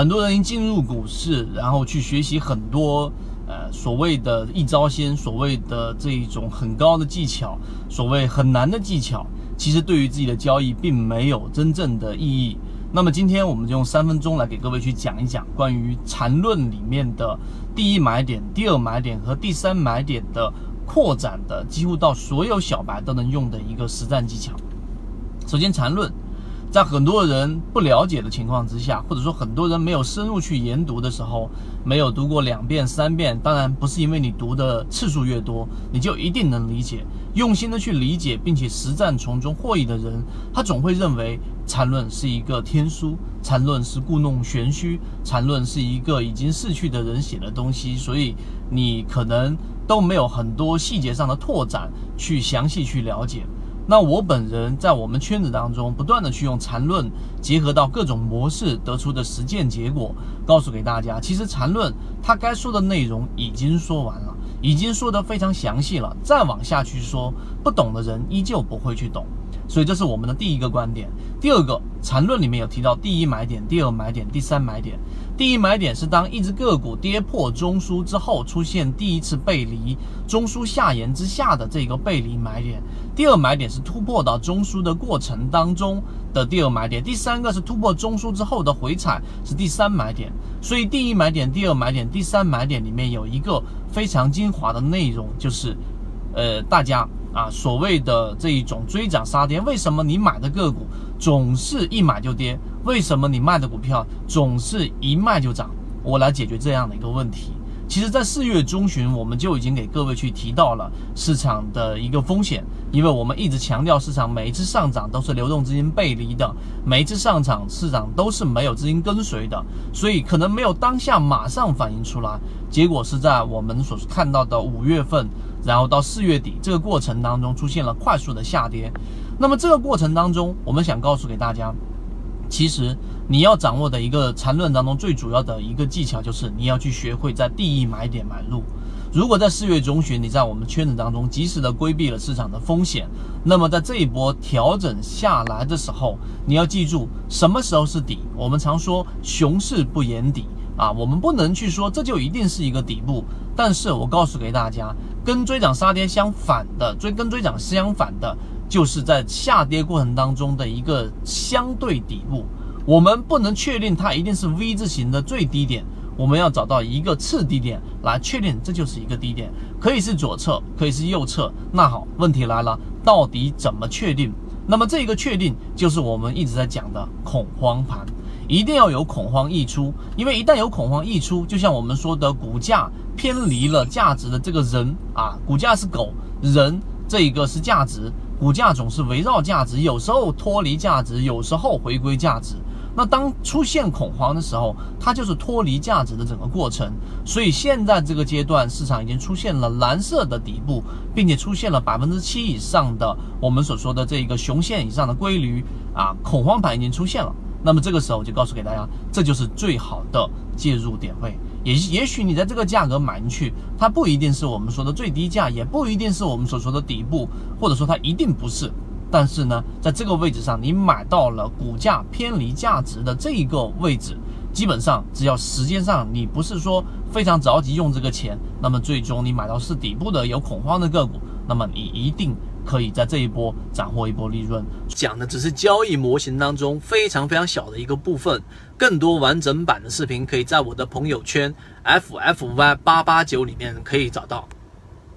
很多人一进入股市，然后去学习很多呃所谓的一招鲜，所谓的这一种很高的技巧，所谓很难的技巧，其实对于自己的交易并没有真正的意义。那么今天我们就用三分钟来给各位去讲一讲关于缠论里面的第一买点、第二买点和第三买点的扩展的，几乎到所有小白都能用的一个实战技巧。首先，缠论。在很多人不了解的情况之下，或者说很多人没有深入去研读的时候，没有读过两遍三遍，当然不是因为你读的次数越多，你就一定能理解。用心的去理解，并且实战从中获益的人，他总会认为缠论是一个天书，缠论是故弄玄虚，缠论是一个已经逝去的人写的东西，所以你可能都没有很多细节上的拓展去详细去了解。那我本人在我们圈子当中不断的去用缠论，结合到各种模式得出的实践结果，告诉给大家，其实缠论它该说的内容已经说完了，已经说得非常详细了，再往下去说，不懂的人依旧不会去懂。所以这是我们的第一个观点。第二个缠论里面有提到第一买点、第二买点、第三买点。第一买点是当一只个股跌破中枢之后出现第一次背离，中枢下沿之下的这个背离买点。第二买点是突破到中枢的过程当中的第二买点。第三个是突破中枢之后的回踩是第三买点。所以第一买点、第二买点、第三买点里面有一个非常精华的内容，就是，呃，大家。啊，所谓的这一种追涨杀跌，为什么你买的个股总是一买就跌？为什么你卖的股票总是一卖就涨？我来解决这样的一个问题。其实，在四月中旬，我们就已经给各位去提到了市场的一个风险，因为我们一直强调市场每一次上涨都是流动资金背离的，每一次上涨市场都是没有资金跟随的，所以可能没有当下马上反映出来，结果是在我们所看到的五月份，然后到四月底这个过程当中出现了快速的下跌。那么这个过程当中，我们想告诉给大家。其实你要掌握的一个缠论当中最主要的一个技巧，就是你要去学会在第一买点买入。如果在四月中旬你在我们圈子当中及时的规避了市场的风险，那么在这一波调整下来的时候，你要记住什么时候是底。我们常说熊市不言底啊，我们不能去说这就一定是一个底部。但是我告诉给大家，跟追涨杀跌相反的，追跟追涨相反的。就是在下跌过程当中的一个相对底部，我们不能确定它一定是 V 字形的最低点，我们要找到一个次低点来确定这就是一个低点，可以是左侧，可以是右侧。那好，问题来了，到底怎么确定？那么这个确定就是我们一直在讲的恐慌盘，一定要有恐慌溢出，因为一旦有恐慌溢出，就像我们说的股价偏离了价值的这个人啊，股价是狗，人这一个是价值。股价总是围绕价值，有时候脱离价值，有时候回归价值。那当出现恐慌的时候，它就是脱离价值的整个过程。所以现在这个阶段，市场已经出现了蓝色的底部，并且出现了百分之七以上的我们所说的这个熊线以上的规律啊，恐慌盘已经出现了。那么这个时候就告诉给大家，这就是最好的介入点位。也也许你在这个价格买进去，它不一定是我们说的最低价，也不一定是我们所说的底部，或者说它一定不是。但是呢，在这个位置上，你买到了股价偏离价值的这一个位置，基本上只要时间上你不是说非常着急用这个钱，那么最终你买到是底部的有恐慌的个股，那么你一定。可以在这一波斩获一波利润，讲的只是交易模型当中非常非常小的一个部分。更多完整版的视频，可以在我的朋友圈 ffy 八八九里面可以找到。